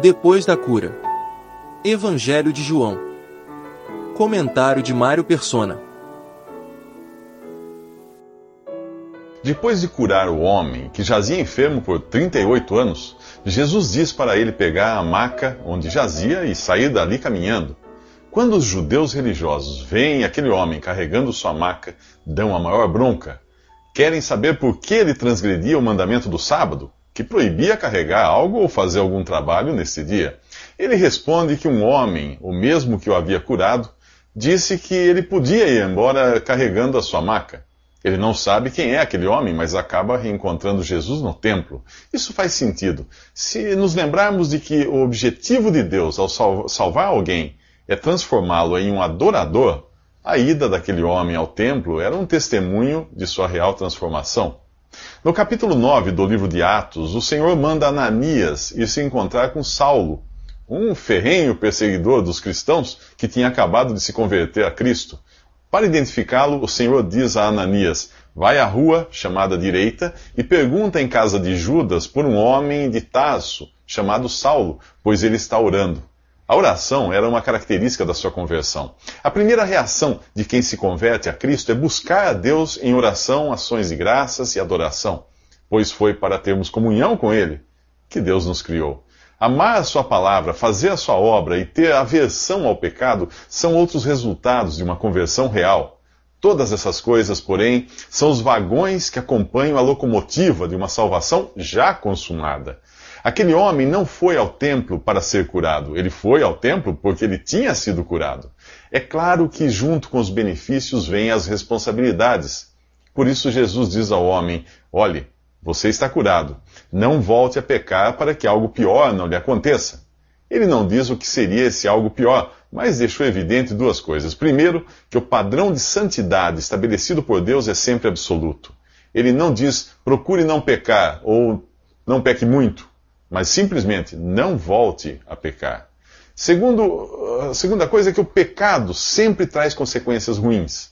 Depois da cura. Evangelho de João. Comentário de Mário Persona. Depois de curar o homem, que jazia enfermo por 38 anos, Jesus diz para ele pegar a maca onde jazia e sair dali caminhando. Quando os judeus religiosos veem aquele homem carregando sua maca, dão a maior bronca. Querem saber por que ele transgredia o mandamento do sábado, que proibia carregar algo ou fazer algum trabalho nesse dia. Ele responde que um homem, o mesmo que o havia curado, disse que ele podia ir embora carregando a sua maca. Ele não sabe quem é aquele homem, mas acaba reencontrando Jesus no templo. Isso faz sentido. Se nos lembrarmos de que o objetivo de Deus ao salvar alguém é transformá-lo em um adorador, a ida daquele homem ao templo era um testemunho de sua real transformação. No capítulo 9 do livro de Atos, o Senhor manda Ananias ir se encontrar com Saulo, um ferrenho perseguidor dos cristãos que tinha acabado de se converter a Cristo. Para identificá-lo, o Senhor diz a Ananias: Vai à rua, chamada direita, e pergunta em casa de Judas por um homem de Tarso, chamado Saulo, pois ele está orando. A oração era uma característica da sua conversão. A primeira reação de quem se converte a Cristo é buscar a Deus em oração, ações de graças e adoração, pois foi para termos comunhão com Ele que Deus nos criou. Amar a sua palavra, fazer a sua obra e ter aversão ao pecado são outros resultados de uma conversão real. Todas essas coisas, porém, são os vagões que acompanham a locomotiva de uma salvação já consumada. Aquele homem não foi ao templo para ser curado, ele foi ao templo porque ele tinha sido curado. É claro que, junto com os benefícios, vêm as responsabilidades. Por isso, Jesus diz ao homem: Olhe, você está curado. Não volte a pecar para que algo pior não lhe aconteça. Ele não diz o que seria esse algo pior, mas deixou evidente duas coisas. Primeiro, que o padrão de santidade estabelecido por Deus é sempre absoluto. Ele não diz procure não pecar ou não peque muito, mas simplesmente não volte a pecar. Segundo, a segunda coisa é que o pecado sempre traz consequências ruins.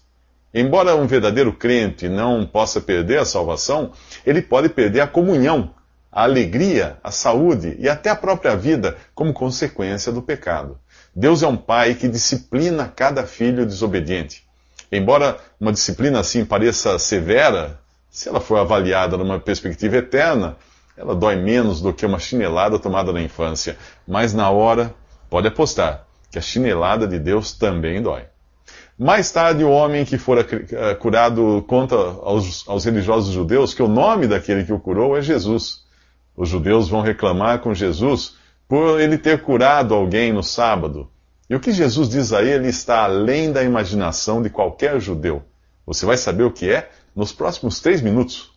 Embora um verdadeiro crente não possa perder a salvação, ele pode perder a comunhão, a alegria, a saúde e até a própria vida como consequência do pecado. Deus é um pai que disciplina cada filho desobediente. Embora uma disciplina assim pareça severa, se ela for avaliada numa perspectiva eterna, ela dói menos do que uma chinelada tomada na infância. Mas na hora, pode apostar que a chinelada de Deus também dói. Mais tarde, o homem que fora eh, curado conta aos, aos, religiosos judeus que o nome daquele que o curou é Jesus. Os judeus vão reclamar com Jesus por ele ter curado alguém no sábado. E o que Jesus diz a ele está além da imaginação de qualquer judeu. Você vai saber o que é nos próximos três minutos.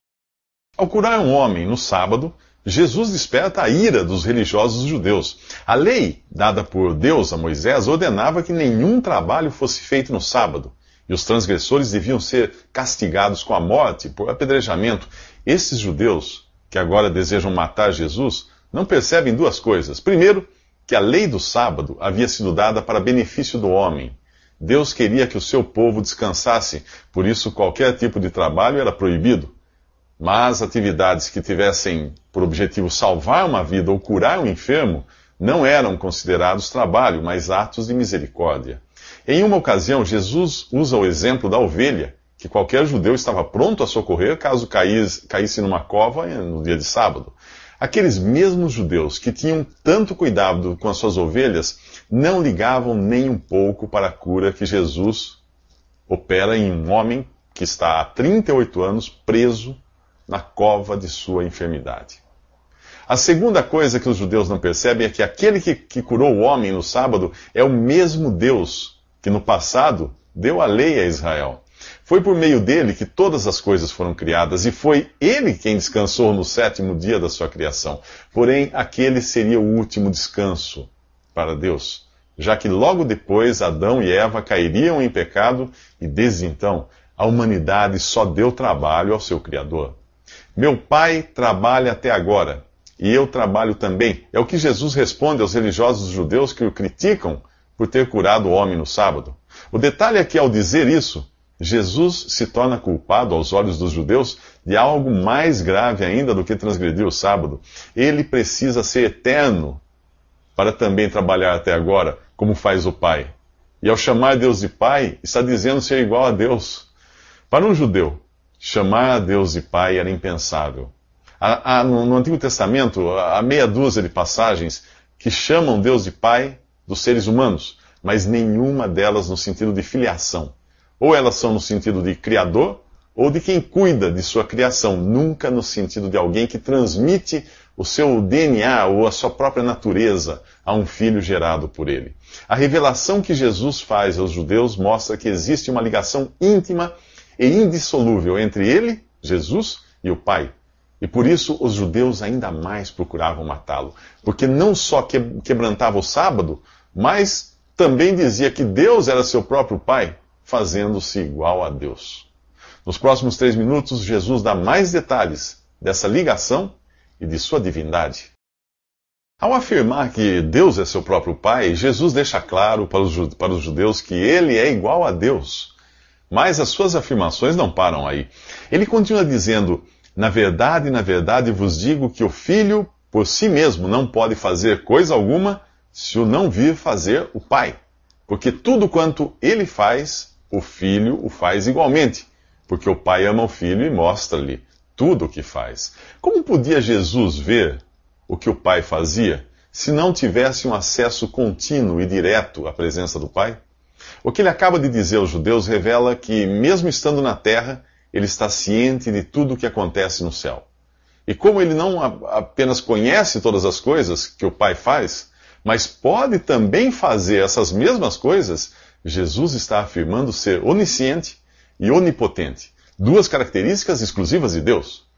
Ao curar um homem no sábado, Jesus desperta a ira dos religiosos judeus. A lei dada por Deus a Moisés ordenava que nenhum trabalho fosse feito no sábado, e os transgressores deviam ser castigados com a morte por apedrejamento. Esses judeus, que agora desejam matar Jesus, não percebem duas coisas. Primeiro, que a lei do sábado havia sido dada para benefício do homem. Deus queria que o seu povo descansasse, por isso qualquer tipo de trabalho era proibido. Mas atividades que tivessem por objetivo salvar uma vida ou curar um enfermo não eram considerados trabalho, mas atos de misericórdia. Em uma ocasião, Jesus usa o exemplo da ovelha, que qualquer judeu estava pronto a socorrer caso caísse numa cova no dia de sábado. Aqueles mesmos judeus que tinham tanto cuidado com as suas ovelhas não ligavam nem um pouco para a cura que Jesus opera em um homem que está há 38 anos preso na cova de sua enfermidade. A segunda coisa que os judeus não percebem é que aquele que, que curou o homem no sábado é o mesmo Deus que no passado deu a lei a Israel. Foi por meio dele que todas as coisas foram criadas, e foi ele quem descansou no sétimo dia da sua criação. Porém, aquele seria o último descanso para Deus, já que logo depois Adão e Eva cairiam em pecado, e desde então a humanidade só deu trabalho ao seu Criador. Meu pai trabalha até agora, e eu trabalho também. É o que Jesus responde aos religiosos judeus que o criticam por ter curado o homem no sábado. O detalhe é que, ao dizer isso, Jesus se torna culpado aos olhos dos judeus de algo mais grave ainda do que transgredir o sábado. Ele precisa ser eterno para também trabalhar até agora, como faz o Pai. E ao chamar Deus de Pai, está dizendo ser igual a Deus. Para um judeu, chamar a Deus de Pai era impensável. Há, há, no, Antigo Testamento, há meia dúzia de passagens que chamam Deus de Pai dos seres humanos, mas nenhuma delas no sentido de filiação. Ou elas são no sentido de criador, ou de quem cuida de sua criação, nunca no sentido de alguém que transmite o seu DNA ou a sua própria natureza a um filho gerado por ele. A revelação que Jesus faz aos judeus mostra que existe uma ligação íntima e indissolúvel entre ele, Jesus, e o Pai. E por isso os judeus ainda mais procuravam matá-lo, porque não só quebrantava o sábado, mas também dizia que Deus era seu próprio Pai, fazendo-se igual a Deus. Nos próximos três minutos, Jesus dá mais detalhes dessa ligação e de sua divindade. Ao afirmar que Deus é seu próprio Pai, Jesus deixa claro para os, judeus que ele é igual a Deus. Mas as suas afirmações não param aí. Ele continua dizendo: Na verdade, na verdade vos digo que o Filho por si mesmo não pode fazer coisa alguma se o não vir fazer o Pai. Porque tudo quanto ele faz, o Filho o faz igualmente porque o Pai ama o Filho e mostra-lhe tudo o que faz. Como podia Jesus ver o que o Pai fazia se não tivesse um acesso contínuo e direto à presença do Pai? O que ele acaba de dizer aos judeus revela que, mesmo estando na terra, ele está ciente de tudo o que acontece no céu. E como ele não apenas conhece todas as coisas que o Pai faz, mas pode também fazer essas mesmas coisas, Jesus está afirmando ser onisciente e onipotente, duas características exclusivas de Deus.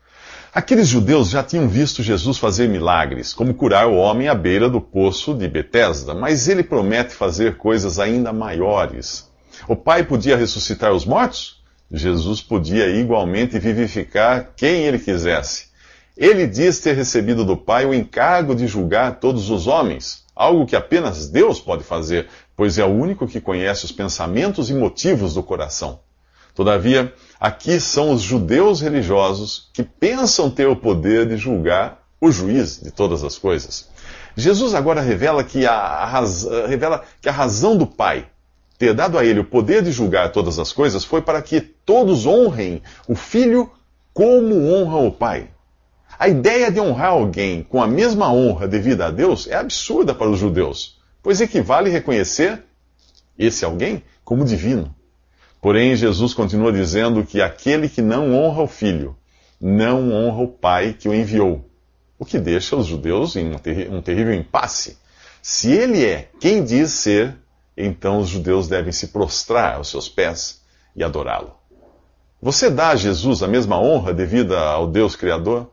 Aqueles judeus já tinham visto Jesus fazer milagres, como curar o homem à beira do poço de Betesda, mas ele promete fazer coisas ainda maiores. O Pai podia ressuscitar os mortos? Jesus podia igualmente vivificar quem ele quisesse. Ele diz ter recebido do Pai o encargo de julgar todos os homens, algo que apenas Deus pode fazer, pois é o único que conhece os pensamentos e motivos do coração. Todavia, aqui são os judeus religiosos que pensam ter o poder de julgar o juiz de todas as coisas. Jesus agora revela que a, raz... revela que a razão do Pai ter dado a ele o poder de julgar todas as coisas foi para que todos honrem o Filho como honram o Pai. A ideia de honrar alguém com a mesma honra devida a Deus é absurda para os judeus, pois equivale reconhecer esse alguém como divino. Porém, Jesus continua dizendo que aquele que não honra o Filho, não honra o Pai que o enviou. O que deixa os judeus em um, terri um terrível impasse. Se ele é quem diz ser, então os judeus devem se prostrar aos seus pés e adorá-lo. Você dá a Jesus a mesma honra devida ao Deus Criador?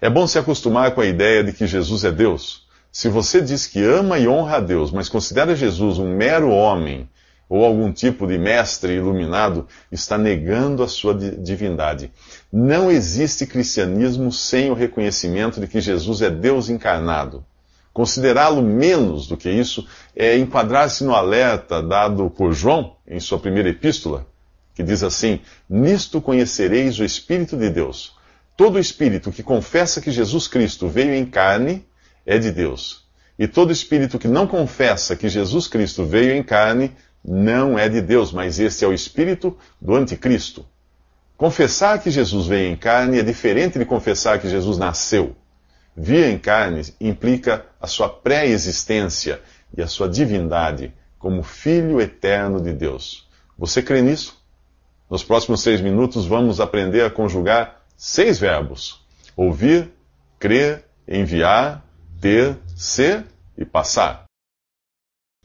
É bom se acostumar com a ideia de que Jesus é Deus. Se você diz que ama e honra a Deus, mas considera Jesus um mero homem ou algum tipo de mestre iluminado está negando a sua divindade. Não existe cristianismo sem o reconhecimento de que Jesus é Deus encarnado. Considerá-lo menos do que isso é enquadrar-se no alerta dado por João em sua primeira epístola, que diz assim: Nisto conhecereis o Espírito de Deus. Todo espírito que confessa que Jesus Cristo veio em carne é de Deus. E todo espírito que não confessa que Jesus Cristo veio em carne não é de Deus, mas este é o espírito do anticristo. Confessar que Jesus veio em carne é diferente de confessar que Jesus nasceu. Vir em carne implica a sua pré-existência e a sua divindade como Filho eterno de Deus. Você crê nisso? Nos próximos seis minutos vamos aprender a conjugar seis verbos: ouvir, crer, enviar, ter, ser e passar.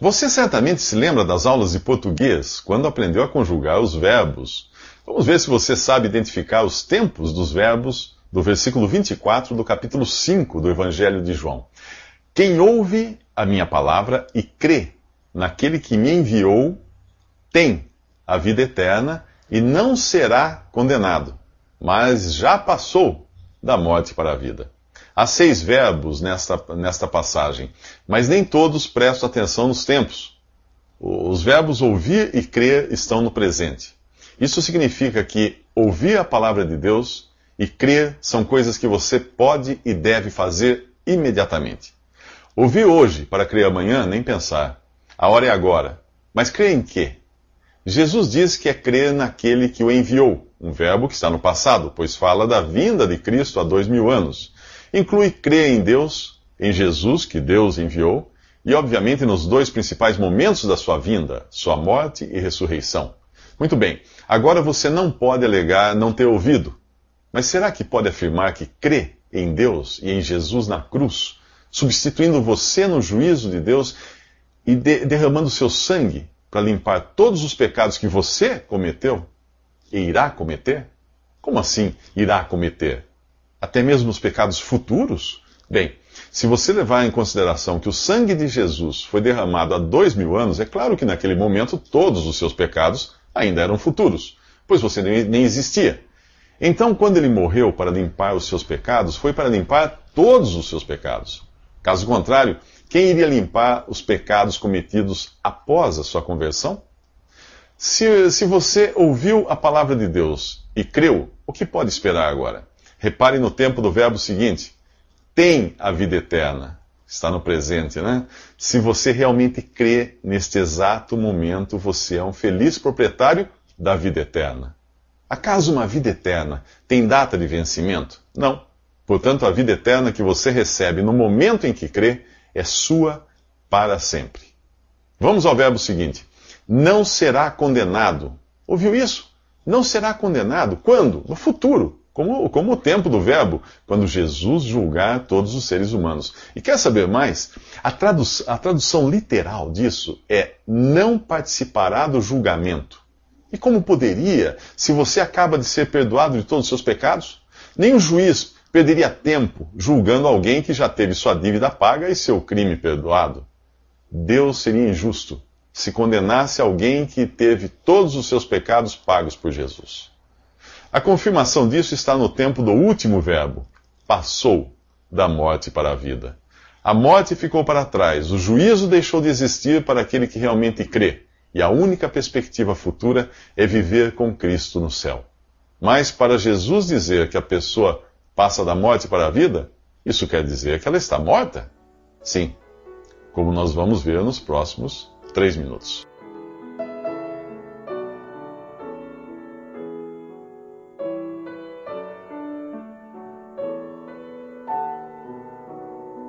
Você certamente se lembra das aulas de português quando aprendeu a conjugar os verbos. Vamos ver se você sabe identificar os tempos dos verbos do versículo 24 do capítulo 5 do Evangelho de João. Quem ouve a minha palavra e crê naquele que me enviou tem a vida eterna e não será condenado, mas já passou da morte para a vida. Há seis verbos nesta, nesta passagem, mas nem todos prestam atenção nos tempos. Os verbos ouvir e crer estão no presente. Isso significa que ouvir a palavra de Deus e crer são coisas que você pode e deve fazer imediatamente. Ouvi hoje para crer amanhã, nem pensar. A hora é agora. Mas crer em quê? Jesus diz que é crer naquele que o enviou, um verbo que está no passado, pois fala da vinda de Cristo há dois mil anos. Inclui crer em Deus, em Jesus, que Deus enviou, e obviamente nos dois principais momentos da sua vinda, sua morte e ressurreição. Muito bem, agora você não pode alegar não ter ouvido, mas será que pode afirmar que crê em Deus e em Jesus na cruz, substituindo você no juízo de Deus e de derramando seu sangue para limpar todos os pecados que você cometeu e irá cometer? Como assim irá cometer? Até mesmo os pecados futuros? Bem, se você levar em consideração que o sangue de Jesus foi derramado há dois mil anos, é claro que naquele momento todos os seus pecados ainda eram futuros, pois você nem existia. Então, quando ele morreu para limpar os seus pecados, foi para limpar todos os seus pecados. Caso contrário, quem iria limpar os pecados cometidos após a sua conversão? Se, se você ouviu a palavra de Deus e creu, o que pode esperar agora? Repare no tempo do verbo seguinte: tem a vida eterna. Está no presente, né? Se você realmente crê neste exato momento, você é um feliz proprietário da vida eterna. Acaso uma vida eterna tem data de vencimento? Não. Portanto, a vida eterna que você recebe no momento em que crê é sua para sempre. Vamos ao verbo seguinte: não será condenado. Ouviu isso? Não será condenado. Quando? No futuro. Como, como o tempo do verbo, quando Jesus julgar todos os seres humanos. E quer saber mais? A, tradu a tradução literal disso é não participará do julgamento. E como poderia, se você acaba de ser perdoado de todos os seus pecados? Nem o juiz perderia tempo julgando alguém que já teve sua dívida paga e seu crime perdoado. Deus seria injusto se condenasse alguém que teve todos os seus pecados pagos por Jesus. A confirmação disso está no tempo do último verbo, passou da morte para a vida. A morte ficou para trás, o juízo deixou de existir para aquele que realmente crê, e a única perspectiva futura é viver com Cristo no céu. Mas para Jesus dizer que a pessoa passa da morte para a vida, isso quer dizer que ela está morta? Sim, como nós vamos ver nos próximos três minutos.